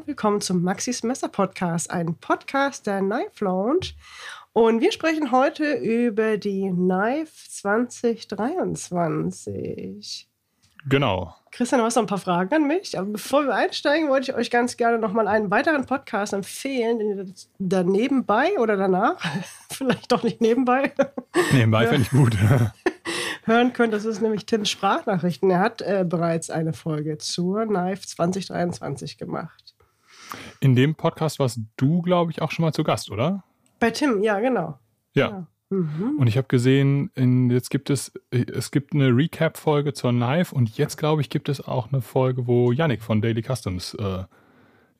und willkommen zum Maxis Messer Podcast, ein Podcast der Knife Lounge. Und wir sprechen heute über die Knife 2023. Genau. Christian, du hast noch ein paar Fragen an mich. Aber bevor wir einsteigen, wollte ich euch ganz gerne noch mal einen weiteren Podcast empfehlen, den ihr da nebenbei oder danach, vielleicht doch nicht nebenbei. Nebenbei finde ich gut. hören könnt. Das ist nämlich Tims Sprachnachrichten. Er hat äh, bereits eine Folge zur Knife 2023 gemacht. In dem Podcast warst du, glaube ich, auch schon mal zu Gast, oder? Bei Tim, ja, genau. Ja. ja. Mhm. Und ich habe gesehen, in, jetzt gibt es, es gibt eine Recap-Folge zur Knife und jetzt, glaube ich, gibt es auch eine Folge, wo Yannick von Daily Customs äh,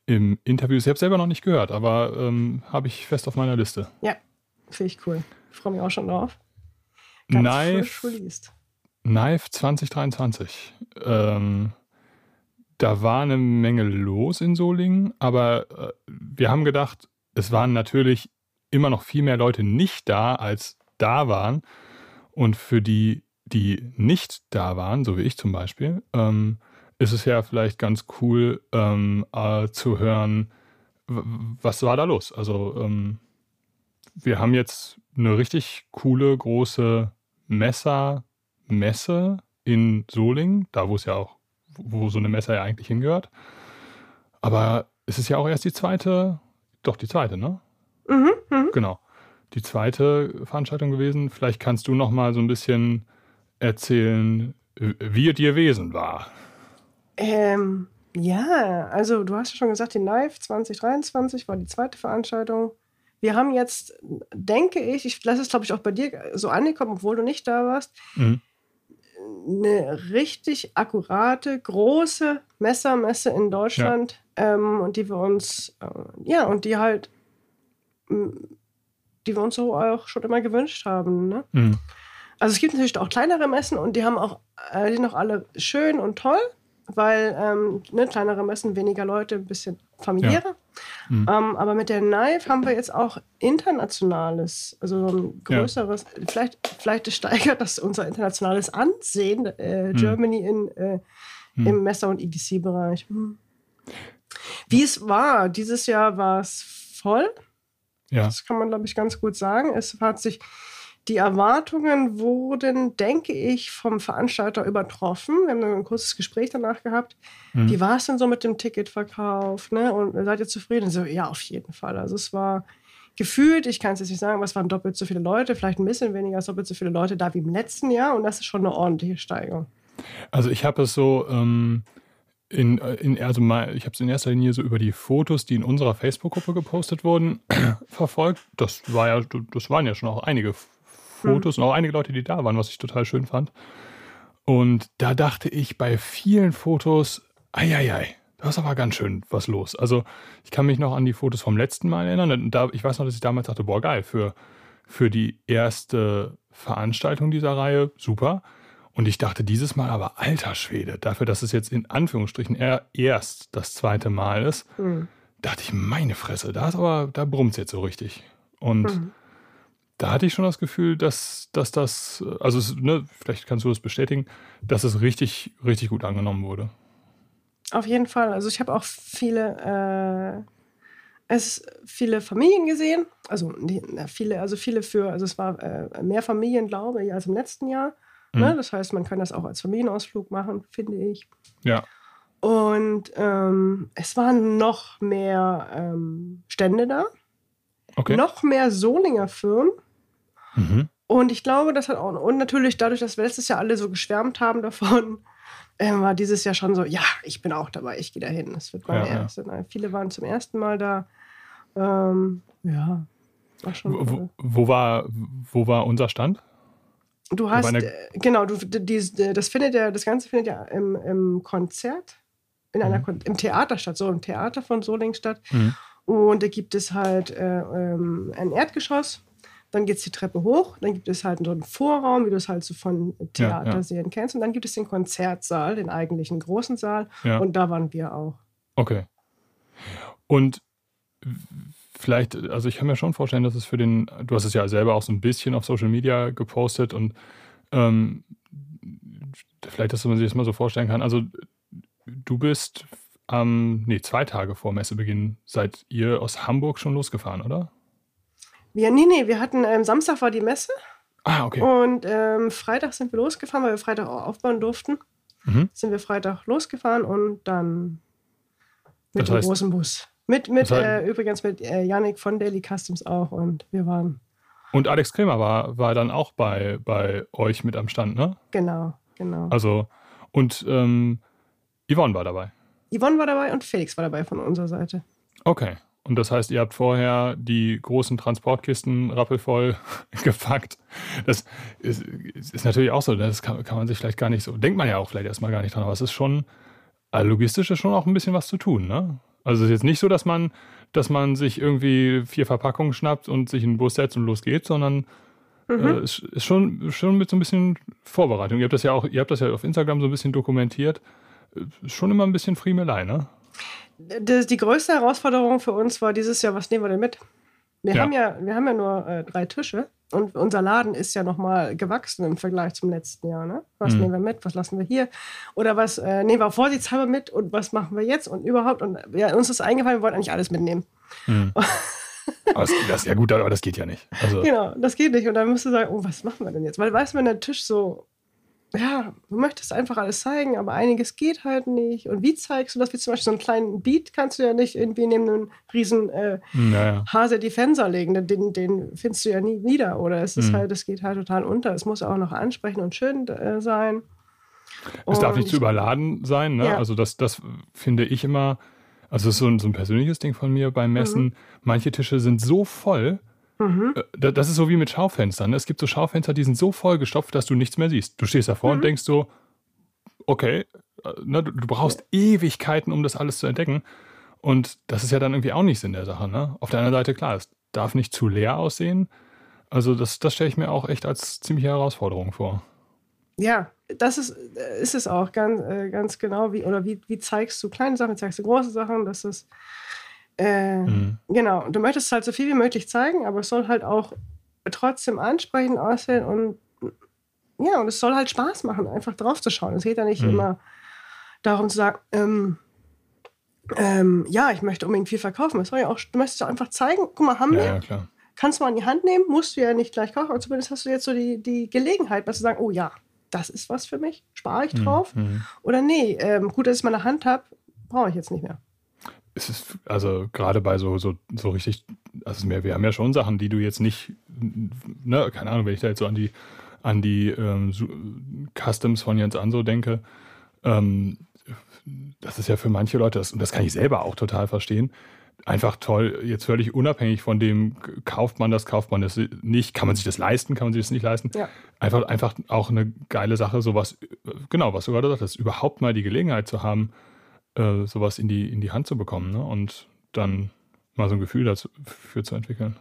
im Interview ist. Ich habe selber noch nicht gehört, aber ähm, habe ich fest auf meiner Liste. Ja, finde ich cool. Ich freue mich auch schon drauf. Ganz Knife, Knife 2023. Ähm, da war eine Menge los in Solingen, aber äh, wir haben gedacht, es waren natürlich immer noch viel mehr Leute nicht da, als da waren. Und für die, die nicht da waren, so wie ich zum Beispiel, ähm, ist es ja vielleicht ganz cool ähm, äh, zu hören, was war da los. Also ähm, wir haben jetzt eine richtig coole, große Messer-Messe in Solingen, da wo es ja auch, wo so eine Messe ja eigentlich hingehört. Aber es ist ja auch erst die zweite, doch die zweite, ne? Mhm, mh. Genau. Die zweite Veranstaltung gewesen. Vielleicht kannst du noch mal so ein bisschen erzählen, wie dir Wesen war. Ähm, ja, also du hast ja schon gesagt, die Live 2023 war die zweite Veranstaltung. Wir haben jetzt, denke ich, ich lasse es glaube ich auch bei dir so angekommen, obwohl du nicht da warst, mhm. Eine richtig akkurate, große Messermesse in Deutschland ja. ähm, und die wir uns, äh, ja, und die halt, die wir uns so auch schon immer gewünscht haben. Ne? Mhm. Also es gibt natürlich auch kleinere Messen und die haben auch, äh, die sind auch alle schön und toll weil ähm, ne, kleinere Messen, weniger Leute, ein bisschen familiärer. Ja. Mhm. Ähm, aber mit der Knife haben wir jetzt auch internationales, also so ein größeres, ja. vielleicht, vielleicht steigert das unser internationales Ansehen, äh, mhm. Germany in, äh, mhm. im Messer- und EDC-Bereich. Mhm. Wie es war, dieses Jahr war es voll. Ja. Das kann man, glaube ich, ganz gut sagen. Es hat sich die Erwartungen wurden, denke ich, vom Veranstalter übertroffen. Wir haben ein kurzes Gespräch danach gehabt. Mhm. Wie war es denn so mit dem Ticketverkauf? Ne? Und seid ihr zufrieden? So, ja, auf jeden Fall. Also es war gefühlt, ich kann es jetzt nicht sagen, aber es waren doppelt so viele Leute, vielleicht ein bisschen weniger als doppelt so viele Leute da wie im letzten Jahr. Und das ist schon eine ordentliche Steigerung. Also ich habe es so ähm, in, in also mal, ich habe es in erster Linie so über die Fotos, die in unserer Facebook-Gruppe gepostet wurden, verfolgt. Das war ja, das waren ja schon auch einige Fotos mhm. und auch einige Leute, die da waren, was ich total schön fand. Und da dachte ich bei vielen Fotos, eieiei, da ist aber ganz schön was los. Also ich kann mich noch an die Fotos vom letzten Mal erinnern. Da, ich weiß noch, dass ich damals dachte, boah, geil, für, für die erste Veranstaltung dieser Reihe, super. Und ich dachte dieses Mal aber, alter Schwede, dafür, dass es jetzt in Anführungsstrichen erst das zweite Mal ist, mhm. dachte ich, meine Fresse, da ist aber, da brummt es jetzt so richtig. Und mhm da hatte ich schon das Gefühl, dass, dass das, also es, ne, vielleicht kannst du das bestätigen, dass es richtig, richtig gut angenommen wurde. Auf jeden Fall. Also ich habe auch viele, äh, es viele Familien gesehen, also die, viele, also viele für, also es war äh, mehr Familien, glaube ich, als im letzten Jahr. Ne? Mhm. Ne? Das heißt, man kann das auch als Familienausflug machen, finde ich. Ja. Und ähm, es waren noch mehr ähm, Stände da. Okay. Noch mehr Solinger Firmen. Mhm. Und ich glaube, das hat auch, und natürlich dadurch, dass wir letztes Jahr alle so geschwärmt haben davon, äh, war dieses Jahr schon so, ja, ich bin auch dabei, ich gehe dahin. Das wird mein ja, erste. Ja. Viele waren zum ersten Mal da. Ähm, ja, war schon. Wo, wo, war, wo war unser Stand? Du hast, äh, genau, du, die, das findet ja, das Ganze findet ja im, im Konzert, in einer, mhm. im Theater statt, so im Theater von Solingen statt. Mhm. Und da gibt es halt äh, ähm, ein Erdgeschoss dann geht es die Treppe hoch, dann gibt es halt so einen Vorraum, wie du es halt so von Theaterserien ja, ja. kennst. Und dann gibt es den Konzertsaal, den eigentlichen großen Saal. Ja. Und da waren wir auch. Okay. Und vielleicht, also ich kann mir schon vorstellen, dass es für den, du hast es ja selber auch so ein bisschen auf Social Media gepostet und ähm, vielleicht, dass man sich das mal so vorstellen kann. Also du bist am, nee, zwei Tage vor Messebeginn seid ihr aus Hamburg schon losgefahren, oder? Wir, nee, nee, wir hatten, ähm, Samstag war die Messe. Ah, okay. Und ähm, Freitag sind wir losgefahren, weil wir Freitag auch aufbauen durften. Mhm. Sind wir Freitag losgefahren und dann mit das dem heißt, großen Bus. Mit, mit das heißt, äh, übrigens mit äh, Yannick von Daily Customs auch und wir waren. Und Alex Kremer war, war dann auch bei, bei euch mit am Stand, ne? Genau, genau. Also, und ähm, Yvonne war dabei. Yvonne war dabei und Felix war dabei von unserer Seite. Okay. Und das heißt, ihr habt vorher die großen Transportkisten rappelvoll gepackt. Das ist, ist, natürlich auch so, das kann, kann, man sich vielleicht gar nicht so, denkt man ja auch vielleicht erstmal gar nicht dran, aber es ist schon, also logistisch ist schon auch ein bisschen was zu tun, ne? Also es ist jetzt nicht so, dass man, dass man sich irgendwie vier Verpackungen schnappt und sich in den Bus setzt und los geht, sondern mhm. äh, ist, ist schon, schon mit so ein bisschen Vorbereitung. Ihr habt das ja auch, ihr habt das ja auf Instagram so ein bisschen dokumentiert. Ist schon immer ein bisschen Friemelei, ne? Die, die größte Herausforderung für uns war dieses Jahr, was nehmen wir denn mit? Wir ja. haben ja, wir haben ja nur äh, drei Tische und unser Laden ist ja nochmal gewachsen im Vergleich zum letzten Jahr. Ne? Was mhm. nehmen wir mit? Was lassen wir hier? Oder was äh, nehmen wir vorsichtshalber mit und was machen wir jetzt und überhaupt? Und ja, uns ist eingefallen, wir wollten eigentlich alles mitnehmen. Mhm. das, das, ja gut, aber das geht ja nicht. Also. Genau, das geht nicht. Und dann musst du sagen, oh, was machen wir denn jetzt? Weil weißt du, wenn der Tisch so ja, du möchtest einfach alles zeigen, aber einiges geht halt nicht. Und wie zeigst du das? Wie zum Beispiel so einen kleinen Beat kannst du ja nicht irgendwie neben einem riesen äh, naja. Hase Defensor legen. Den, den findest du ja nie wieder. Oder es ist mhm. halt, es geht halt total unter. Es muss auch noch ansprechend und schön äh, sein. Es darf nicht zu überladen sein. Ne? Ja. Also das, das finde ich immer, also das ist so ein, so ein persönliches Ding von mir beim Messen. Mhm. Manche Tische sind so voll, Mhm. Äh, das ist so wie mit Schaufenstern. Ne? Es gibt so Schaufenster, die sind so vollgestopft, dass du nichts mehr siehst. Du stehst davor mhm. und denkst so, okay, äh, ne, du, brauchst. Ewigkeiten, um das alles zu entdecken. Und das ist ja dann irgendwie auch nicht Sinn der Sache. Ne? Auf der anderen Seite, klar, es darf nicht zu leer aussehen. Also das, das stelle ich mir auch echt als ziemliche Herausforderung vor. Ja, das ist, äh, ist es auch ganz, ganz genau. Wie, oder wie, wie zeigst du kleine Sachen, zeigst du große Sachen? Das ist äh, mhm. Genau, du möchtest halt so viel wie möglich zeigen, aber es soll halt auch trotzdem ansprechend aussehen und ja, und es soll halt Spaß machen, einfach drauf zu schauen. Es geht ja nicht mhm. immer darum zu sagen, ähm, ähm, ja, ich möchte unbedingt viel verkaufen. Es soll ja auch, du möchtest ja einfach zeigen, guck mal, haben ja, wir. Ja, Kannst du mal in die Hand nehmen, musst du ja nicht gleich kaufen, aber zumindest hast du jetzt so die, die Gelegenheit, dass du sagen, oh ja, das ist was für mich, spare ich mhm, drauf. Mhm. Oder nee, ähm, gut, dass ich meine Hand habe, brauche ich jetzt nicht mehr es ist, also gerade bei so, so, so richtig, also mehr, wir haben ja schon Sachen, die du jetzt nicht, ne, keine Ahnung, wenn ich da jetzt so an die, an die ähm, Customs von Jens Anso denke, ähm, das ist ja für manche Leute, das, und das kann ich selber auch total verstehen, einfach toll, jetzt völlig unabhängig von dem, kauft man das, kauft man das nicht, kann man sich das leisten, kann man sich das nicht leisten. Ja. Einfach, einfach auch eine geile Sache, sowas, genau, was du gerade sagst, überhaupt mal die Gelegenheit zu haben, äh, sowas in die, in die Hand zu bekommen ne? und dann mal so ein Gefühl dafür zu entwickeln.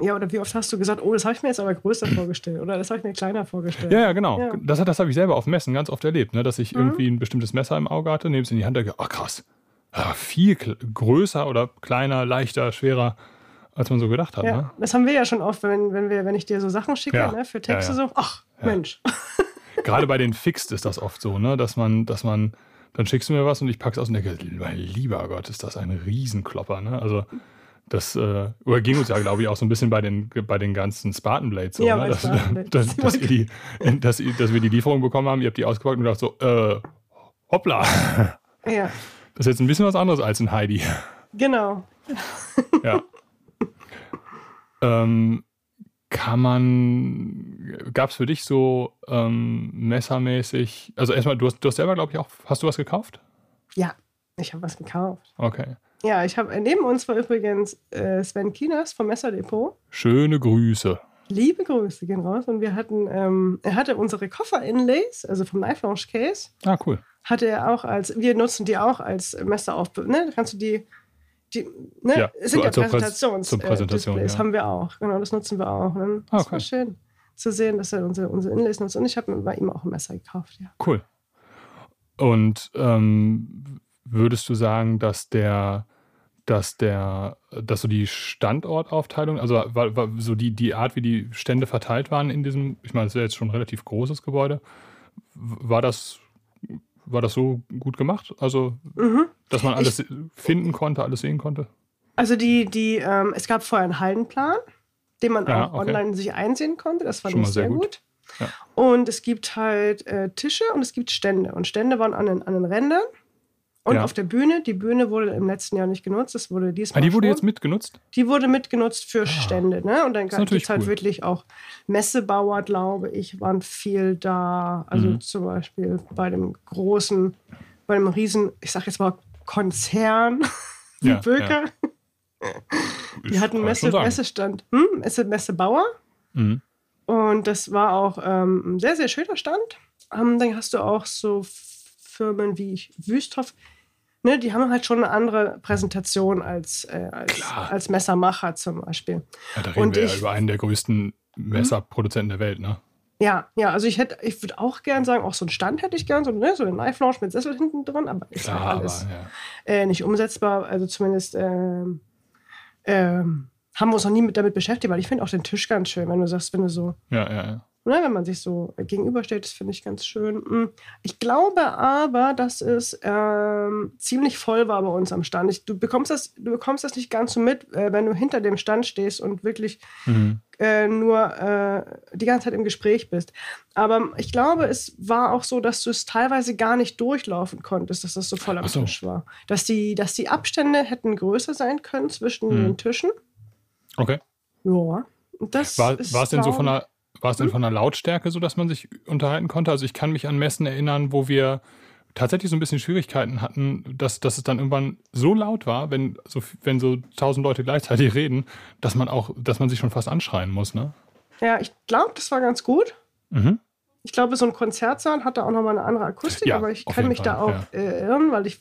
Ja, oder wie oft hast du gesagt, oh, das habe ich mir jetzt aber größer vorgestellt oder das habe ich mir kleiner vorgestellt? Ja, ja, genau. Ja. Das, das habe ich selber auf Messen ganz oft erlebt, ne? dass ich mhm. irgendwie ein bestimmtes Messer im Auge hatte, nehme es in die Hand und denke, ach krass, ja, viel größer oder kleiner, leichter, schwerer, als man so gedacht hat. Ja, ne? Das haben wir ja schon oft, wenn, wenn, wir, wenn ich dir so Sachen schicke ja. ne, für Texte, so, ach, Mensch. Gerade bei den Fixed ist das oft so, ne? dass man, dass man dann schickst du mir was und ich pack's aus und denke, mein lieber Gott, ist das ein Riesenklopper. Ne? Also das äh, oder ging uns ja, glaube ich, auch so ein bisschen bei den, bei den ganzen Spartan Blades so, ja, ne? dass, dass, dass, wir die, dass, dass, wir die Lieferung bekommen haben, ihr habt die ausgepackt und gedacht so, äh, hoppla. Ja. Das ist jetzt ein bisschen was anderes als ein Heidi. Genau. ja. ähm, kann man, gab es für dich so ähm, messermäßig, also erstmal, du hast, du hast selber, glaube ich, auch, hast du was gekauft? Ja, ich habe was gekauft. Okay. Ja, ich habe, neben uns war übrigens äh, Sven Kinas vom Messerdepot. Schöne Grüße. Liebe Grüße gehen raus. Und wir hatten, ähm, er hatte unsere Koffer-Inlays, also vom Knife Launch Case. Ah, cool. Hatte er auch als, wir nutzen die auch als Messer auf, ne? Da kannst du die die ne, ja, sind ja Präsentations, zur Präsentation, Displays, ja. haben wir auch. Genau, das nutzen wir auch. Ne? Das okay. war schön zu sehen, dass er unsere, unsere Inlays nutzt. Und ich habe mir bei ihm auch ein Messer gekauft, ja. Cool. Und ähm, würdest du sagen, dass der, dass der, dass so die Standortaufteilung, also war, war so die, die Art, wie die Stände verteilt waren in diesem, ich meine, es ist ja jetzt schon ein relativ großes Gebäude, war das war das so gut gemacht? Also, mhm. dass man alles ich, finden konnte, alles sehen konnte? Also die, die, ähm, es gab vorher einen Hallenplan, den man ja, auch okay. online sich einsehen konnte. Das fand Schon ich sehr, sehr gut. gut. Ja. Und es gibt halt äh, Tische und es gibt Stände. Und Stände waren an den, an den Rändern. Und ja. auf der Bühne, die Bühne wurde im letzten Jahr nicht genutzt, das wurde diesmal. Ah, die wurde schon. jetzt mitgenutzt? Die wurde mitgenutzt für ah. Stände, ne? Und dann gibt es halt cool. wirklich auch Messebauer, glaube ich, waren viel da. Also mhm. zum Beispiel bei dem großen, bei dem riesen, ich sag jetzt mal Konzern wie ja, Böker. Ja. Die hatten Messe, Messestand, hm? Messe, Messebauer. Mhm. Und das war auch ähm, ein sehr, sehr schöner Stand. Ähm, dann hast du auch so Firmen wie Wüsthoff, ne, die haben halt schon eine andere Präsentation als, äh, als, als, Messermacher zum Beispiel. Ja, da reden Und wir ich, ja über einen der größten Messerproduzenten der Welt, ne? Ja, ja, also ich hätte, ich würde auch gern sagen, auch so einen Stand hätte ich gern, so, ne, so eine Knife Lounge mit Sessel hinten drin, aber ist Klar, halt alles aber, ja. äh, nicht umsetzbar. Also zumindest ähm, ähm, haben wir uns noch nie mit, damit beschäftigt, weil ich finde auch den Tisch ganz schön, wenn du sagst, wenn du so ja, ja, ja. Ne, wenn man sich so gegenüberstellt, das finde ich ganz schön. Hm. Ich glaube aber, dass es ähm, ziemlich voll war bei uns am Stand. Ich, du, bekommst das, du bekommst das nicht ganz so mit, äh, wenn du hinter dem Stand stehst und wirklich mhm. äh, nur äh, die ganze Zeit im Gespräch bist. Aber ich glaube, es war auch so, dass du es teilweise gar nicht durchlaufen konntest, dass das so voll am so. Tisch war. Dass die, dass die Abstände hätten größer sein können zwischen mhm. den Tischen. Okay. Ja. Das war, war es denn so von der war es denn hm? von der Lautstärke so, dass man sich unterhalten konnte? Also ich kann mich an Messen erinnern, wo wir tatsächlich so ein bisschen Schwierigkeiten hatten, dass, dass es dann irgendwann so laut war, wenn so, wenn so tausend Leute gleichzeitig reden, dass man auch, dass man sich schon fast anschreien muss, ne? Ja, ich glaube, das war ganz gut. Mhm. Ich glaube, so ein Konzertsaal hatte auch nochmal eine andere Akustik, ja, aber ich kann mich Fall, da auch ja. äh, irren, weil ich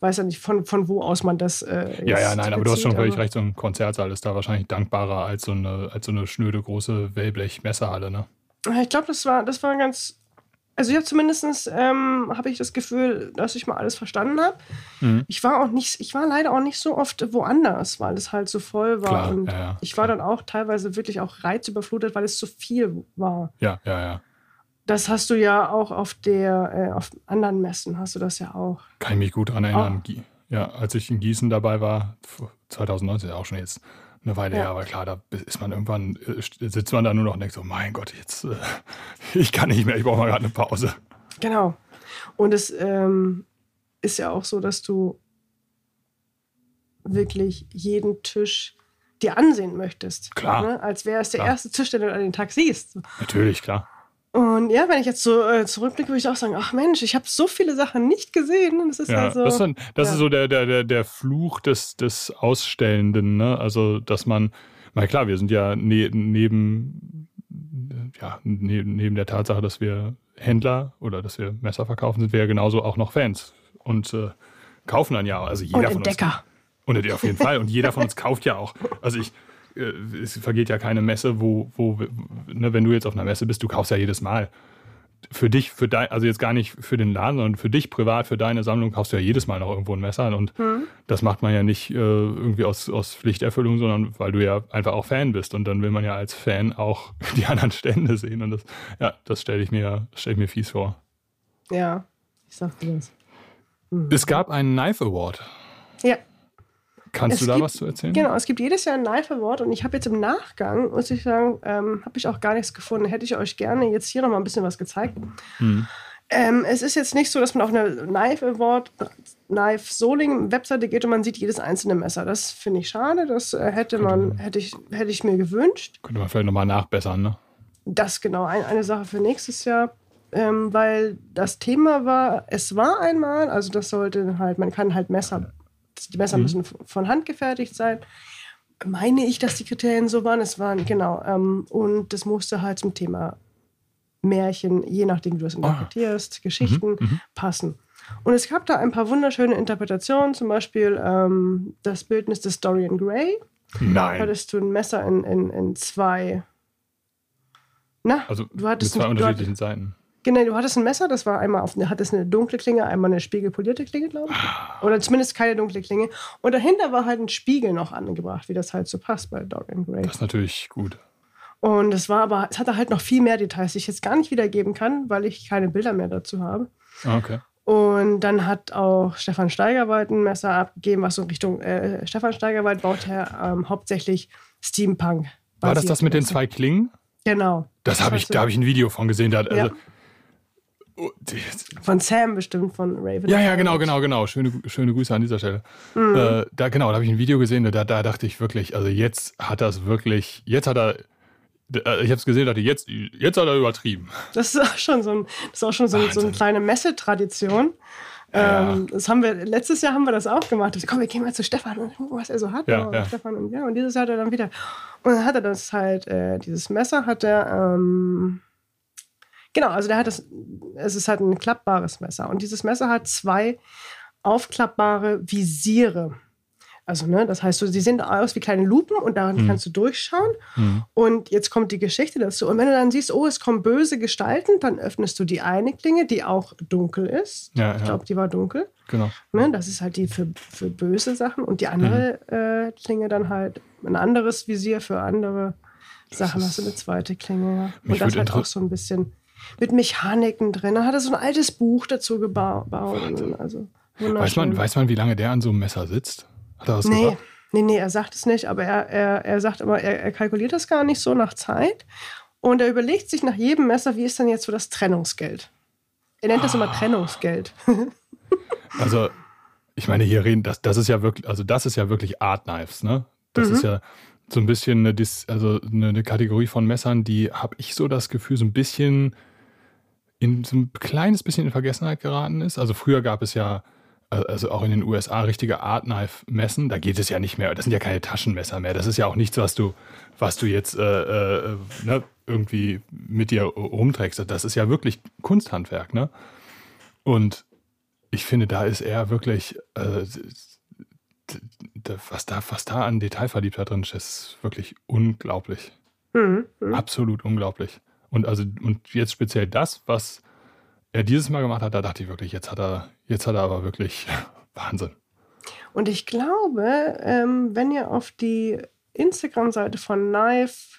weiß ja nicht, von, von wo aus man das. Äh, ja, ja, nein, aber du hast schon völlig recht, so ein Konzertsaal ist da wahrscheinlich dankbarer als so eine, als so eine schnöde große Wellblech-Messehalle, ne? Ich glaube, das war, das war ganz. Also ich habe zumindest ähm, habe ich das Gefühl, dass ich mal alles verstanden habe. Mhm. Ich war auch nicht, ich war leider auch nicht so oft woanders, weil es halt so voll war. Klar, und ja, ja, ich war dann auch teilweise wirklich auch reizüberflutet, weil es zu viel war. Ja, ja, ja. Das hast du ja auch auf der, äh, auf anderen Messen hast du das ja auch. Kann ich mich gut daran erinnern. Oh. Ja, als ich in Gießen dabei war, 2019, auch schon jetzt eine Weile ja. her, aber klar, da ist man irgendwann, äh, sitzt man da nur noch und denkt so, mein Gott, jetzt, äh, ich kann nicht mehr, ich brauche mal gerade eine Pause. Genau. Und es ähm, ist ja auch so, dass du wirklich jeden Tisch dir ansehen möchtest. Klar. Ne? Als wäre es der klar. erste Tisch, den du an den Tag siehst. Natürlich, klar. Und ja, wenn ich jetzt so äh, zurückblicke, würde ich auch sagen, ach Mensch, ich habe so viele Sachen nicht gesehen. Das ist ja, also, das, ist, dann, das ja. ist so der, der, der Fluch des, des Ausstellenden. Ne? Also, dass man, na klar, wir sind ja ne, neben, ja, ne, neben der Tatsache, dass wir Händler oder dass wir Messer verkaufen, sind wir ja genauso auch noch Fans. Und äh, kaufen dann ja, also jeder und von Entdecker. uns. Und auf jeden Fall. Und jeder von uns kauft ja auch. Also ich, es vergeht ja keine Messe, wo, wo ne, wenn du jetzt auf einer Messe bist, du kaufst ja jedes Mal. Für dich, für dein, also jetzt gar nicht für den Laden, sondern für dich privat, für deine Sammlung kaufst du ja jedes Mal noch irgendwo ein Messer. Und mhm. das macht man ja nicht äh, irgendwie aus, aus Pflichterfüllung, sondern weil du ja einfach auch Fan bist. Und dann will man ja als Fan auch die anderen Stände sehen. Und das, ja, das stelle ich mir, stelle ich mir fies vor. Ja, ich sag dir das. Mhm. Es gab einen Knife Award. Ja. Kannst es du da gibt, was zu erzählen? Genau, es gibt jedes Jahr ein Knife Award und ich habe jetzt im Nachgang, muss ich sagen, ähm, habe ich auch gar nichts gefunden. Hätte ich euch gerne jetzt hier noch mal ein bisschen was gezeigt. Hm. Ähm, es ist jetzt nicht so, dass man auf eine Knife Award, Knife Soling Webseite geht und man sieht jedes einzelne Messer. Das finde ich schade. Das äh, hätte man, hätte ich, hätte ich mir gewünscht. Könnte man vielleicht nochmal nachbessern, ne? Das genau, ein, eine Sache für nächstes Jahr. Ähm, weil das Thema war, es war einmal, also das sollte halt, man kann halt Messer die Messer mhm. müssen von Hand gefertigt sein. Meine ich, dass die Kriterien so waren. Es waren, genau. Ähm, und das musste halt zum Thema Märchen, je nachdem, wie du es ah. interpretierst, ah. Geschichten mhm. mhm. passen. Und es gab da ein paar wunderschöne Interpretationen, zum Beispiel ähm, das Bildnis des Dorian Gray. Nein. Hattest du ein Messer in, in, in zwei. Na, also du hattest mit zwei unterschiedlichen Seiten. Genau, du hattest ein Messer, das war einmal auf, hattest eine dunkle Klinge, einmal eine spiegelpolierte Klinge, glaube ich. Oder zumindest keine dunkle Klinge. Und dahinter war halt ein Spiegel noch angebracht, wie das halt so passt bei Dog and Grey. Das ist natürlich gut. Und es war aber, es hatte halt noch viel mehr Details, die ich jetzt gar nicht wiedergeben kann, weil ich keine Bilder mehr dazu habe. Ah, okay. Und dann hat auch Stefan Steigerwald ein Messer abgegeben, was so in Richtung äh, Stefan Steigerwald baut er ähm, hauptsächlich Steampunk. War das das mit den zwei Klingen? Genau. Das habe ich, da habe ich ein Video von gesehen. Da, also, Ja. Oh, Von Sam bestimmt, von Raven. ja, ja, genau, genau, genau. Schöne, schöne Grüße an dieser Stelle. Mhm. Äh, da, genau, da habe ich ein Video gesehen, da, da dachte ich wirklich, also jetzt hat er es wirklich, jetzt hat er, äh, ich habe es gesehen, dachte jetzt, jetzt hat er übertrieben. Das ist auch schon so, ein, das ist auch schon so, so eine kleine Messetradition. Ja. Ähm, das haben wir, letztes Jahr haben wir das auch gemacht. Ich, komm, wir gehen mal zu Stefan und gucken, was er so hat. Ja, Und ja. Stefan und ja, und dieses Jahr hat er dann wieder. Und dann hat er das halt, äh, dieses Messer hat er, ähm, genau, also der hat das, es ist halt ein klappbares Messer. Und dieses Messer hat zwei aufklappbare Visiere. Also, ne, das heißt, so, sie sehen aus wie kleine Lupen und daran Mhm. kannst du durchschauen. Hm. Und jetzt kommt die Geschichte dazu. Und wenn du dann siehst, oh, es kommen böse Gestalten, dann öffnest du die eine Klinge, die auch dunkel ist. Ja, Ich ja, glaube, die war dunkel. genau. Ne? Das ist halt die für, für böse Sachen. Und die andere Mhm. äh, Klinge dann halt ein anderes Visier für andere Sachen. ist- Hast du eine zweite Klinge. Ja. Und das halt auch so ein bisschen mit Mechaniken drin. Dann hat er so ein altes Buch dazu geba- gebaut. Also, Weiß man, weiß man, wie lange der an so einem Messer sitzt? Hat er was Nee, gesagt? nee, nee, er sagt es nicht, aber er, er, er sagt immer, er, er kalkuliert das gar nicht so nach Zeit. Und er überlegt sich nach jedem Messer, wie ist denn jetzt so das Trennungsgeld? Er nennt das immer Ah. Trennungsgeld. Also, ich meine, hier reden, das, das ist ja wirklich, also das ist ja wirklich Art Knives, ne? Das Mhm. ist ja so ein bisschen eine, also eine Kategorie von Messern, die habe ich so das Gefühl, so ein bisschen in so ein kleines bisschen in Vergessenheit geraten ist. Also früher gab es ja, äh, also auch in den USA, richtige Art Knife Messen. Da geht es ja nicht mehr, das sind ja keine Taschenmesser mehr. Das ist ja auch nichts, was du, was du jetzt äh, äh, ne, irgendwie mit dir rumträgst. Das ist ja wirklich Kunsthandwerk, ne? Und ich finde, da ist er wirklich, äh, was, da, was da an Detailverliebtheit drin ist, ist wirklich unglaublich. Mhm. mhm. Absolut unglaublich. Und also, und jetzt speziell das, was er dieses Mal gemacht hat, da dachte ich wirklich, jetzt hat er, jetzt hat er aber wirklich Wahnsinn. Und ich glaube, ähm, wenn ihr auf die Instagram-Seite von Knife,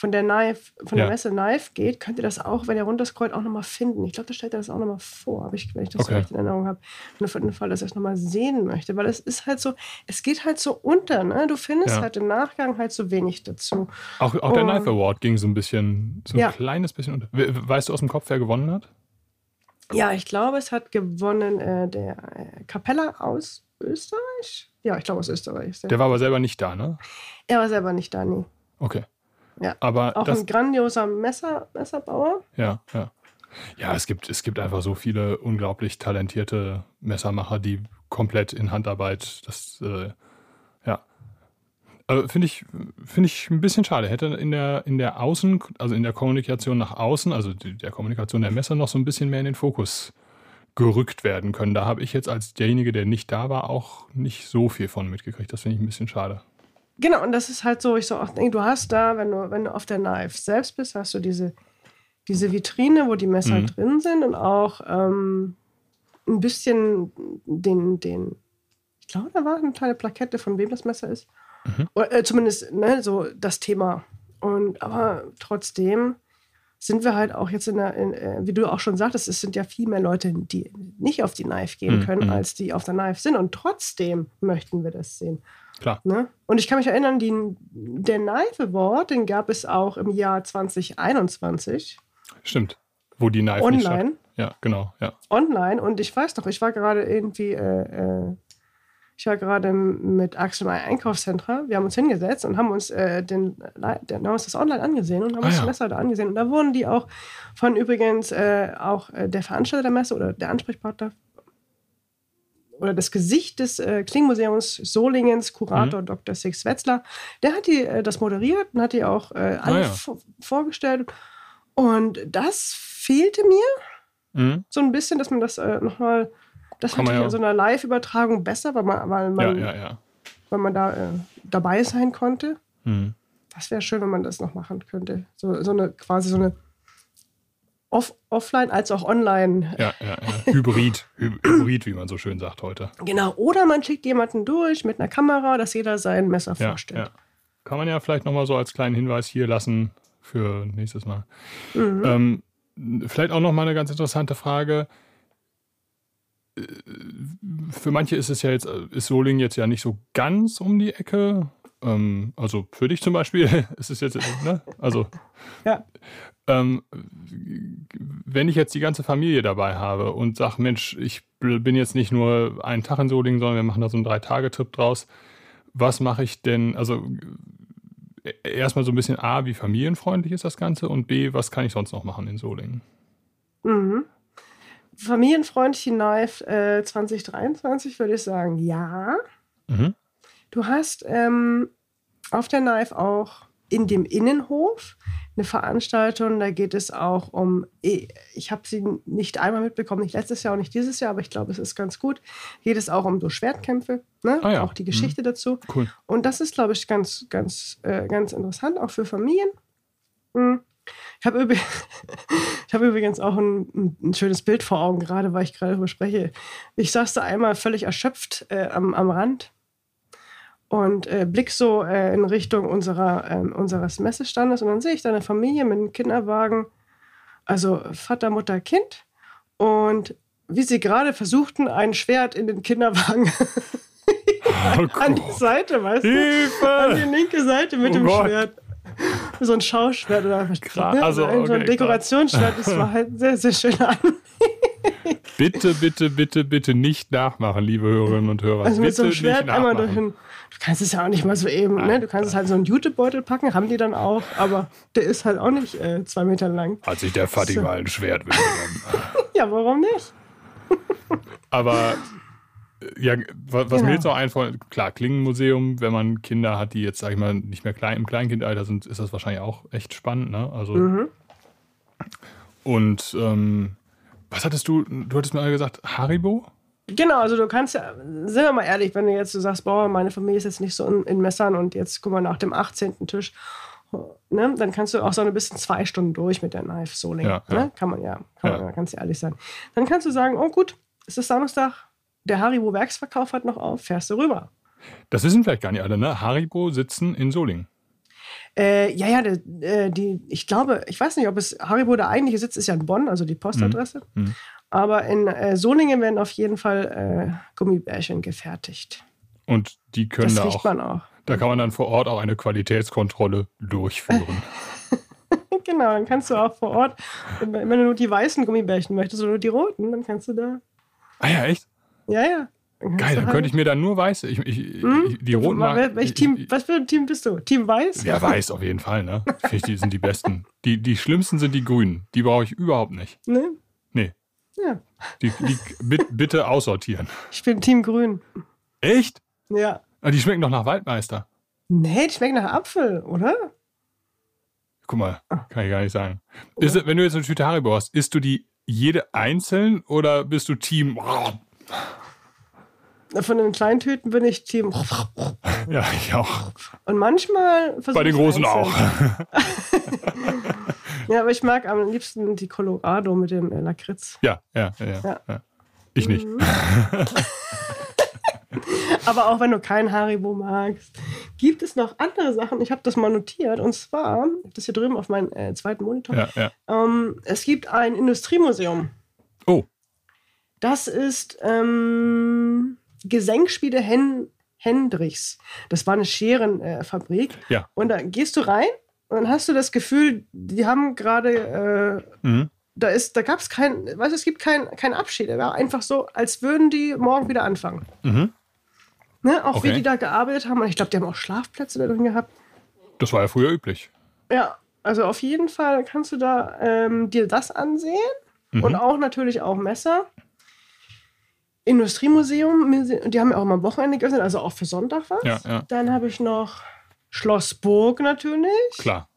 von der Knife, von der Ja. Messe Knife geht, könnt ihr das auch, wenn ihr runterscrollt, auch nochmal finden. Ich glaube, da stellt er das auch nochmal vor, aber ich, wenn ich das so Okay. recht in Erinnerung habe. Nur für den Fall, dass ich es nochmal sehen möchte. Weil es ist halt so, es geht halt so unter, ne? Du findest Ja. halt im Nachgang halt so wenig dazu. Auch, auch der Und- Knife Award ging so ein bisschen, so ein Ja. kleines bisschen unter. We- Weißt du aus dem Kopf, wer gewonnen hat? Ja, ich glaube, es hat gewonnen äh, der äh, Capella aus Österreich. Ja, ich glaube aus Österreich. Der war aber selber nicht da, ne? er war selber nicht da, nee. Okay. Ja. Aber Auch das, ein grandioser Messer, Messerbauer. Ja, ja. Ja, es gibt, es gibt einfach so viele unglaublich talentierte Messermacher, die komplett in Handarbeit, das, äh, ja. Äh, Finde ich, finde ich ein bisschen schade. Hätte in der, in der Außen, also in der Kommunikation nach außen, also die, der Kommunikation der Messer noch so ein bisschen mehr in den Fokus gerückt werden können. Da habe ich jetzt als derjenige, der nicht da war, auch nicht so viel von mitgekriegt. Das finde ich ein bisschen schade. Genau, und das ist halt so, ich so auch denke, du hast da, wenn du, wenn du auf der Knife selbst bist, hast du diese, diese Vitrine, wo die Messer Mhm. drin sind und auch ähm, ein bisschen den, den, ich glaube, da war eine kleine Plakette, von wem das Messer ist. Mhm. Oder, äh, zumindest, ne, so das Thema. Und aber trotzdem sind wir halt auch jetzt in der, in, äh, wie du auch schon sagtest, es sind ja viel mehr Leute, die nicht auf die Knife gehen Mhm, können, mhm. als die auf der Knife sind. Und trotzdem möchten wir das sehen. Klar. Ne? Und ich kann mich erinnern, die, der Knife Award, den gab es auch im Jahr 2021 Stimmt. Wo die Knife online. Ja, genau, ja. Online. Und ich weiß noch, ich war gerade irgendwie, äh, äh, ich war gerade mit Axel im Einkaufszentrum. Wir haben uns hingesetzt und haben uns, äh, den, den, haben uns das online angesehen und haben Ah, uns ja. das Messer da angesehen. Und da wurden die auch von übrigens äh, auch äh, der Veranstalter der Messe oder der Ansprechpartner oder das Gesicht des äh, Klingmuseums Solingens, Kurator Dr. Six Wetzler, der hat die, äh, das moderiert und hat die auch äh, alle Ah, ja. vo- vorgestellt. Und das fehlte mir Mhm. so ein bisschen, dass man das äh, nochmal, das Kann man natürlich ja- in so einer Live-Übertragung besser, weil man, weil man, ja. weil man da äh, dabei sein konnte. Mhm. Das wäre schön, wenn man das noch machen könnte. So, so eine quasi so eine off offline als auch online. Ja, ja, ja. Hybrid, Hy- Hybrid, wie man so schön sagt heute. Genau. Oder man schickt jemanden durch mit einer Kamera, dass jeder sein Messer Ja, vorstellt. ja. Kann man ja vielleicht nochmal so als kleinen Hinweis hier lassen für nächstes Mal. Mhm. Ähm, vielleicht auch nochmal eine ganz interessante Frage. für manche ist es ja jetzt, ist Solingen jetzt ja nicht so ganz um die Ecke. Ähm, also für dich zum Beispiel ist es jetzt, ne? Also. Ja. Ähm, wenn ich jetzt die ganze Familie dabei habe und sage, Mensch, ich bin jetzt nicht nur einen Tag in Solingen, sondern wir machen da so einen Drei-Tage-Trip draus, was mache ich denn, also e-, erstmal so ein bisschen A, wie familienfreundlich ist das Ganze und B, was kann ich sonst noch machen in Solingen? Mhm. Familienfreundlich Knife äh, 2023 würde ich sagen, ja. Mhm. Du hast ähm, auf der Knife auch in dem Innenhof eine Veranstaltung, da geht es auch um, ich habe sie nicht einmal mitbekommen, nicht letztes Jahr und nicht dieses Jahr, aber ich glaube, es ist ganz gut, geht es auch um so Schwertkämpfe, ne? ah, ja. auch die Geschichte mhm. dazu. Cool. Und das ist, glaube ich, ganz, ganz, äh, ganz interessant, auch für Familien. Mhm. Ich habe übrigens, hab übrigens auch ein, ein, schönes Bild vor Augen, gerade weil ich gerade darüber spreche. Ich saß da einmal völlig erschöpft äh, am, am Rand und äh, blick so äh, in Richtung unserer, äh, unseres Messestandes und dann sehe ich da eine Familie mit einem Kinderwagen, also Vater, Mutter, Kind und wie sie gerade versuchten, ein Schwert in den Kinderwagen oh, an die Seite, weißt du? Hilfe! An die linke Seite mit oh dem Gott. Schwert. So ein Schauschwert oder was? Ne? Also, okay, so ein Dekorationsschwert, das war halt sehr, sehr schön an. bitte, bitte, bitte, bitte nicht nachmachen, liebe Hörerinnen und Hörer. Also mit so einem Schwert einmal durch den Du kannst es ja auch nicht mal so eben, ne? Du kannst es halt so einen Jutebeutel packen, haben die dann auch, aber der ist halt auch nicht äh, zwei Meter lang. Hat sich der Fatih so. mal ein Schwert mitgenommen. ja, warum nicht? aber äh, ja, was, was genau. mir jetzt noch einfällt, klar, Klingenmuseum, wenn man Kinder hat, die jetzt, sag ich mal, nicht mehr klein, im Kleinkindalter sind, ist das wahrscheinlich auch echt spannend, ne? Also. Mhm. Und ähm, was hattest du, du hattest mir gesagt, Haribo? Genau, also du kannst ja, sind wir mal ehrlich, wenn du jetzt so sagst, boah, meine Familie ist jetzt nicht so in, in Messern und jetzt guck mal nach dem 18. Tisch, ne, dann kannst du auch so ein bisschen zwei Stunden durch mit der Knife Soling. Ja, ja. Ne? Kann man ja, kann ja. man ganz ehrlich sein. Dann kannst du sagen, oh gut, es ist Samstag, der Haribo Werksverkauf hat noch auf, fährst du rüber. Das wissen vielleicht gar nicht alle, ne? Haribo sitzen in Solingen. Äh, ja, ja, die, äh, die, ich glaube, ich weiß nicht, ob es Haribo der eigentliche Sitz ist ja in Bonn, also die Postadresse. Mhm. Mhm. Aber in äh, Solingen werden auf jeden Fall äh, Gummibärchen gefertigt. Und die können das da auch, man auch. Da kann man dann vor Ort auch eine Qualitätskontrolle durchführen. genau, dann kannst du auch vor Ort, wenn du nur die weißen Gummibärchen möchtest oder nur die roten, dann kannst du da. Ah ja, echt? Ja, ja. Geil, dann halt könnte ich mir dann nur weiße. Ich, ich, hm? Die roten. Mal, welch Team, was für ein Team bist du? Team Weiß? Ja, Weiß auf jeden Fall, ne? Finde ich, die sind die besten. Die, die schlimmsten sind die Grünen. Die brauche ich überhaupt nicht. Ne? Ja. Die, die bitte aussortieren. Ich bin Team Grün. Echt? Ja. Ah, die schmecken doch nach Waldmeister. Nee, die schmecken nach Apfel, oder? Guck mal, ah. kann ich gar nicht sagen. Ist, wenn du jetzt eine Tüte Haribo hast, isst du die jede einzeln oder bist du Team? Von den kleinen Tüten bin ich Team. Ja, ich auch. Und manchmal versuche Bei den großen auch. ja, aber ich mag am liebsten die Colorado mit dem äh, Lakritz. Ja, ja, ja, ja, ja. Ich nicht. Mhm. aber auch wenn du kein Haribo magst, gibt es noch andere Sachen. Ich habe das mal notiert. Und zwar, das hier drüben auf meinem äh, zweiten Monitor. Ja, ja. Ähm, es gibt ein Industriemuseum. Oh. Das ist ähm, Gesenkspiele Hen Hendrichs. Das war eine Scherenfabrik. Äh, ja. Und da gehst du rein und dann hast du das Gefühl, die haben gerade, äh, mhm. da ist, da gab es kein, weißt du, es gibt keinen kein Abschied. Es war einfach so, als würden die morgen wieder anfangen. Mhm. Ne? Auch okay. wie die da gearbeitet haben. Und ich glaube, die haben auch Schlafplätze da drin gehabt. Das war ja früher üblich. Ja, also auf jeden Fall kannst du da ähm, dir das ansehen. Mhm. Und auch natürlich auch Messer. Industriemuseum, die haben ja auch mal am Wochenende geöffnet, also auch für Sonntag was. Ja, ja. Dann habe ich noch Schloss Burg natürlich. Klar.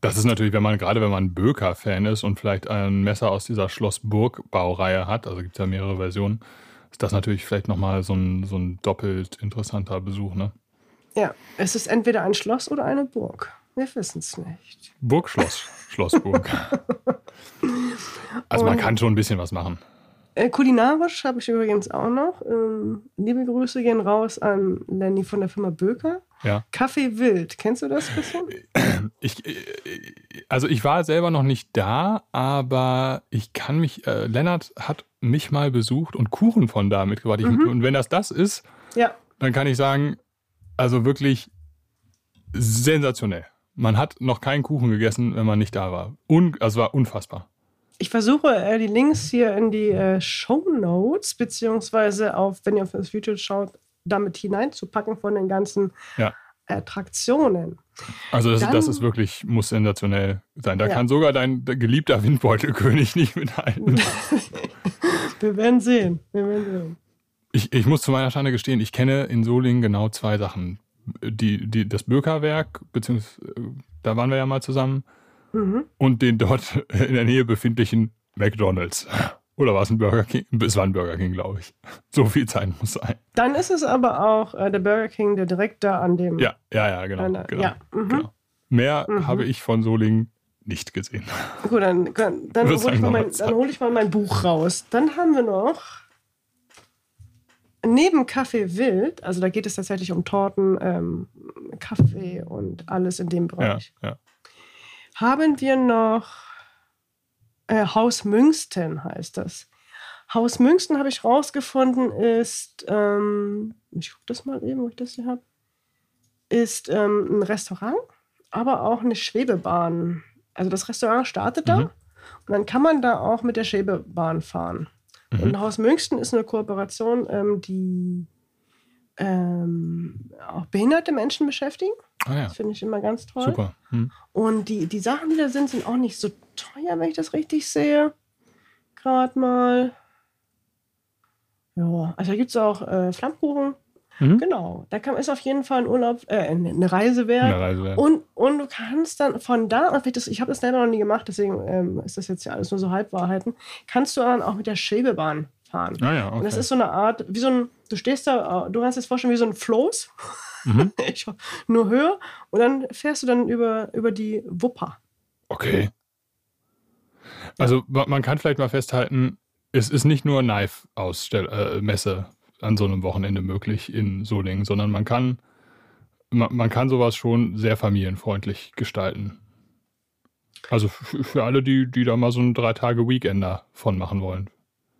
Das ist natürlich, wenn man, gerade wenn man Böker-Fan ist und vielleicht ein Messer aus dieser Schloss Burg-Baureihe hat, also gibt es ja mehrere Versionen, ist das natürlich vielleicht nochmal so ein, so ein doppelt interessanter Besuch, ne? Ja, es ist entweder ein Schloss oder eine Burg. Wir wissen es nicht. Burgschloss, Schlossburg. also und man kann schon ein bisschen was machen. Äh, kulinarisch habe ich übrigens auch noch. Ähm, liebe Grüße gehen raus an Lenny von der Firma Böker. Ja. Kaffee Wild, kennst du das bisschen? Ich, äh, also ich war selber noch nicht da, aber ich kann mich, äh, Lennart hat mich mal besucht und Kuchen von da mitgebracht. Mhm. Und wenn das das ist, Ja, dann kann ich sagen, also wirklich sensationell. Man hat noch keinen Kuchen gegessen, wenn man nicht da war. Un, also war unfassbar. ich versuche äh, die Links hier in die äh, Show Notes, beziehungsweise auf, wenn ihr auf das Video schaut, damit hineinzupacken von den ganzen Ja. Attraktionen. Also das, Dann- das ist wirklich, muss sensationell sein. Da Ja. kann sogar dein geliebter Windbeutelkönig nicht mithalten. Wir werden sehen. Wir werden sehen. Ich, ich muss zu meiner Schande gestehen, ich kenne in Solingen genau zwei Sachen. Die, die, das Bökerwerk, beziehungsweise äh, da waren wir ja mal zusammen, Mhm. und den dort in der Nähe befindlichen McDonalds. Oder war es ein Burger King? Es war ein Burger King, glaube ich. So viel Zeit muss sein. Dann ist es aber auch äh, der Burger King, der direkt da an dem. Ja, ja, ja, genau. an genau, ja. Mhm. genau. Mehr Mhm. habe ich von Solingen nicht gesehen. Gut, dann, dann, dann hole ich, mein- hol ich mal mein Buch raus. Dann haben wir noch neben Kaffee Wild, also da geht es tatsächlich um Torten, ähm, Kaffee und alles in dem Ja, Bereich. ja. haben wir noch äh, Haus Münsten heißt das. Haus Münsten habe ich rausgefunden, ist, ähm, ich gucke das mal eben, wo ich das hier habe, ist ähm, ein Restaurant, aber auch eine Schwebebahn. Also das Restaurant startet da Mhm. und dann kann man da auch mit der Schwebebahn fahren. Mhm. Und Haus Münsten ist eine Kooperation, ähm, die ähm, auch behinderte Menschen beschäftigen. Ah ja, Das finde ich immer ganz toll. super. Hm. Und die, die Sachen, die da sind, sind auch nicht so teuer, wenn ich das richtig sehe. Gerade mal. Ja, also da gibt es auch äh, Flammkuchen. Mhm. Genau. Da kann, ist auf jeden Fall ein Urlaub, äh, eine Reise wert. Eine Reise wert. Und, und du kannst dann von da, das- ich habe das selber noch nie gemacht, deswegen ähm, ist das jetzt ja alles nur so Halbwahrheiten, kannst du dann auch mit der Schwebebahn fahren. Ah ja, okay. Und das ist so eine Art, wie so ein, du stehst da, äh, du kannst dir das vorstellen wie so ein Floß, Mhm. nur höher, und dann fährst du dann über, über die Wupper. Okay. Also ma- man kann vielleicht mal festhalten, es ist nicht nur Knife-Messe an so einem Wochenende möglich in Solingen, sondern man kann, man, man kann sowas schon sehr familienfreundlich gestalten. Also für alle, die, die da mal so ein drei Tage Weekender von machen wollen.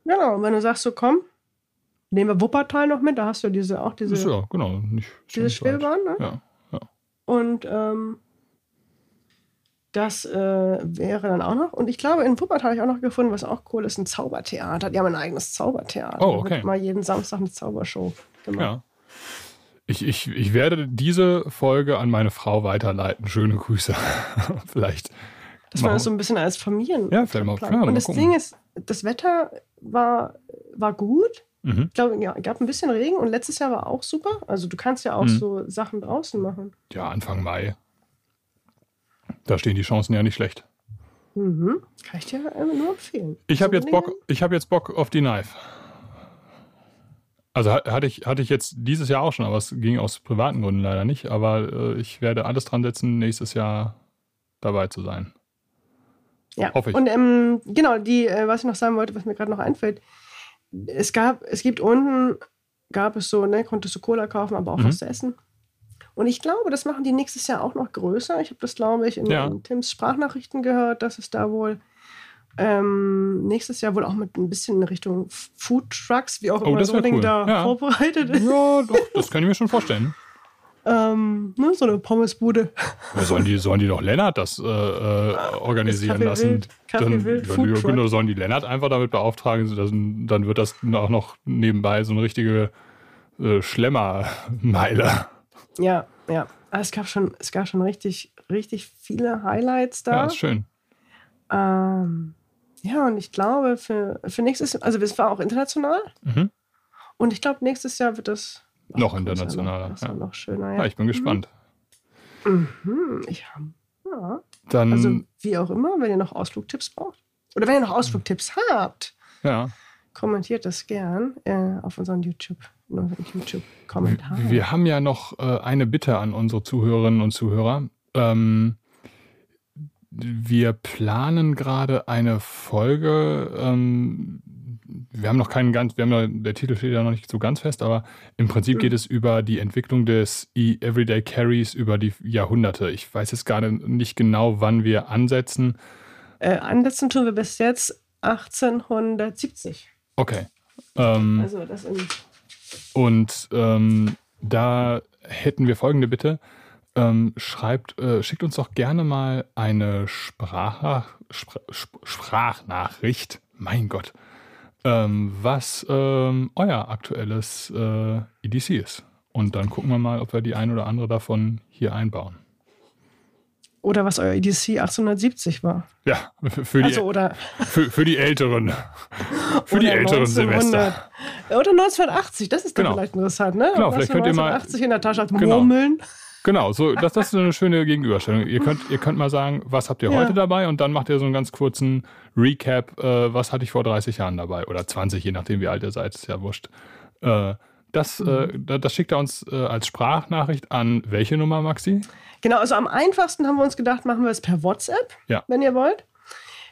Genau, und wenn du sagst so, komm, nehmen wir Wuppertal noch mit, da hast du ja diese, auch diese, Ist ja, genau. Nicht diese. Schwebebahn, ne? Ja. Und ähm, das äh, wäre dann auch noch. Und ich glaube, in Wuppertal habe ich auch noch gefunden, was auch cool ist, ein Zaubertheater. Die haben ein eigenes Zaubertheater. Oh, Da okay. wird mal jeden Samstag eine Zaubershow gemacht. Ja. Ich, ich, ich werde diese Folge an meine Frau weiterleiten. Schöne Grüße. Vielleicht. Dass man das so ein bisschen als Familien. Ja, vielleicht mal- ja, mal Und das gucken. Ding ist, das Wetter war, war gut. Mhm. Ich glaube, ja, gab ein bisschen Regen und letztes Jahr war auch super. Also du kannst ja auch Mhm. so Sachen draußen machen. Ja, Anfang Mai. Da stehen die Chancen ja nicht schlecht. Mhm. Kann ich dir äh, nur empfehlen. Ich habe jetzt Bock, ich habe jetzt Bock auf die Knife. Also ha- hatte ich, hatte ich jetzt dieses Jahr auch schon, aber es ging aus privaten Gründen leider nicht. Aber äh, ich werde alles dran setzen, nächstes Jahr dabei zu sein. Ja. Hoffe ich. Und ähm, genau, die, äh, was ich noch sagen wollte, was mir gerade noch einfällt, es gab, es gibt unten, gab es so, ne, konntest du Cola kaufen, aber auch Mhm. was zu essen. Und ich glaube, das machen die nächstes Jahr auch noch größer. Ich habe das, glaube ich, in, Ja. in Tims Sprachnachrichten gehört, dass es da wohl ähm, nächstes Jahr wohl auch mit ein bisschen in Richtung Food Trucks, wie auch Oh, immer das wär Solingen cool. da Ja. vorbereitet ist. Ja, doch, das kann ich mir schon vorstellen. Ähm, ne, so eine Pommesbude. Ja, sollen, die, sollen die doch Lennart das äh, äh, organisieren lassen? Wild- dann, Wild dann, Food Truck. genau, sollen die Lennart einfach damit beauftragen, dass, dann wird das auch noch nebenbei so eine richtige äh, Schlemmermeile. Ja, ja. Aber Es gab schon, es gab schon richtig, richtig viele Highlights da. Ja, ist schön. Ähm, ja, und ich glaube, für, für nächstes also es war auch international. Mhm. Und ich glaube, nächstes Jahr wird das Noch größer, internationaler, Noch, das war ja. noch schöner. Ja, Ja. ich bin gespannt. Hm, ich hab, ja. Dann, Also, wie auch immer, wenn ihr noch Ausflugtipps braucht. Oder wenn ihr noch Ausflugtipps habt, ja. kommentiert das gern äh, auf unseren YouTube, YouTube-Kommentaren. Wir haben ja noch äh, eine Bitte an unsere Zuhörerinnen und Zuhörer. Ähm, wir planen gerade eine Folge, ähm, wir haben noch keinen ganz, wir haben ja, der Titel steht ja noch nicht so ganz fest, aber im Prinzip geht es über die Entwicklung des Everyday Carries über die Jahrhunderte. Ich weiß jetzt gar nicht genau, wann wir ansetzen. Äh, ansetzen tun wir bis jetzt 1870. Okay. Ähm, also das in und ähm, da hätten wir folgende Bitte. Ähm, schreibt, äh, schickt uns doch gerne mal eine Sprach, Spr Sprachnachricht. Mein Gott. Ähm, was ähm, euer aktuelles äh, EDC ist. Und dann gucken wir mal, ob wir die ein oder andere davon hier einbauen. Oder was euer EDC 1870 war. Ja, für die, also, oder für, für die Älteren. Für die älteren 1900, Semester. Oder 1980, das ist dann genau. vielleicht interessant, ne? Genau, vielleicht könnt ihr mal. 1980 in der Tasche als genau. Murmeln. Genau, so, das, das ist eine schöne Gegenüberstellung. Ihr könnt, ihr könnt mal sagen, was habt ihr ja. heute dabei und dann macht ihr so einen ganz kurzen Recap, äh, was hatte ich vor 30 Jahren dabei oder 20, je nachdem wie alt ihr seid, ist ja wurscht. Äh, das, äh, mhm. das schickt er uns äh, als Sprachnachricht an welche Nummer, Maxi? Genau, also am einfachsten haben wir uns gedacht, machen wir es per WhatsApp, ja. wenn ihr wollt.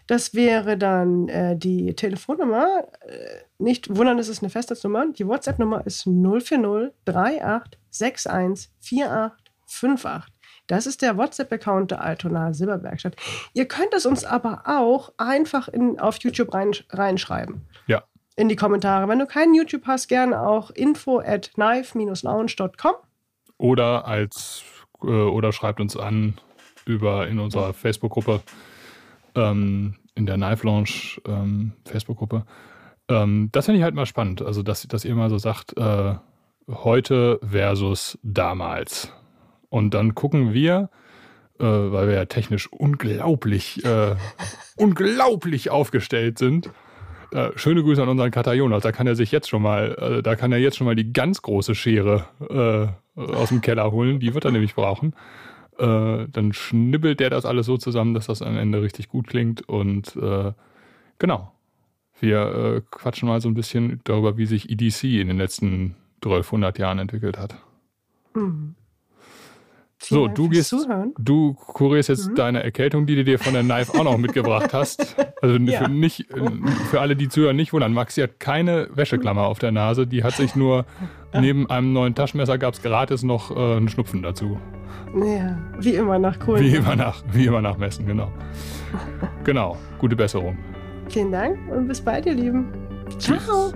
Das wäre dann äh, die Telefonnummer. Äh, nicht wundern, es ist eine Festnetznummer. Die WhatsApp-Nummer ist 040 38 61 48 58. Das ist der WhatsApp-Account der Altona Silberwerkstatt. Ihr könnt es uns aber auch einfach in, auf YouTube rein, reinschreiben. Ja. In die Kommentare. Wenn du keinen YouTube hast, gerne auch info at knife-lounge.com. Oder als äh, oder schreibt uns an über in unserer Facebook-Gruppe, ähm, in der Knife Lounge ähm, Facebook-Gruppe. Ähm, das finde ich halt mal spannend. Also, dass, dass ihr mal so sagt, äh, heute versus damals. Und dann gucken wir, äh, weil wir ja technisch unglaublich, äh, unglaublich aufgestellt sind. Äh, schöne Grüße an unseren Katar Jonas. Da kann er sich jetzt schon mal, äh, da kann er jetzt schon mal die ganz große Schere äh, aus dem Keller holen. Die wird er nämlich brauchen. Äh, dann schnibbelt der das alles so zusammen, dass das am Ende richtig gut klingt. Und genau, wir quatschen mal so ein bisschen darüber, wie sich EDC in den letzten 1200 Jahren entwickelt hat. Mhm. So, du gehst, Zuhören. du kurierst jetzt mhm. deine Erkältung, die du dir von der Knife auch noch mitgebracht hast. Also ja. für, nicht, für alle, die zuhören, nicht wundern. Maxi hat keine Wäscheklammer auf der Nase. Die hat sich nur, neben einem neuen Taschenmesser gab es gratis noch äh, einen Schnupfen dazu. Ja, wie immer nach Kohlen. Wie immer nach, wie immer nach Messen, genau. genau, gute Besserung. Vielen Dank und bis bald, ihr Lieben. Ciao.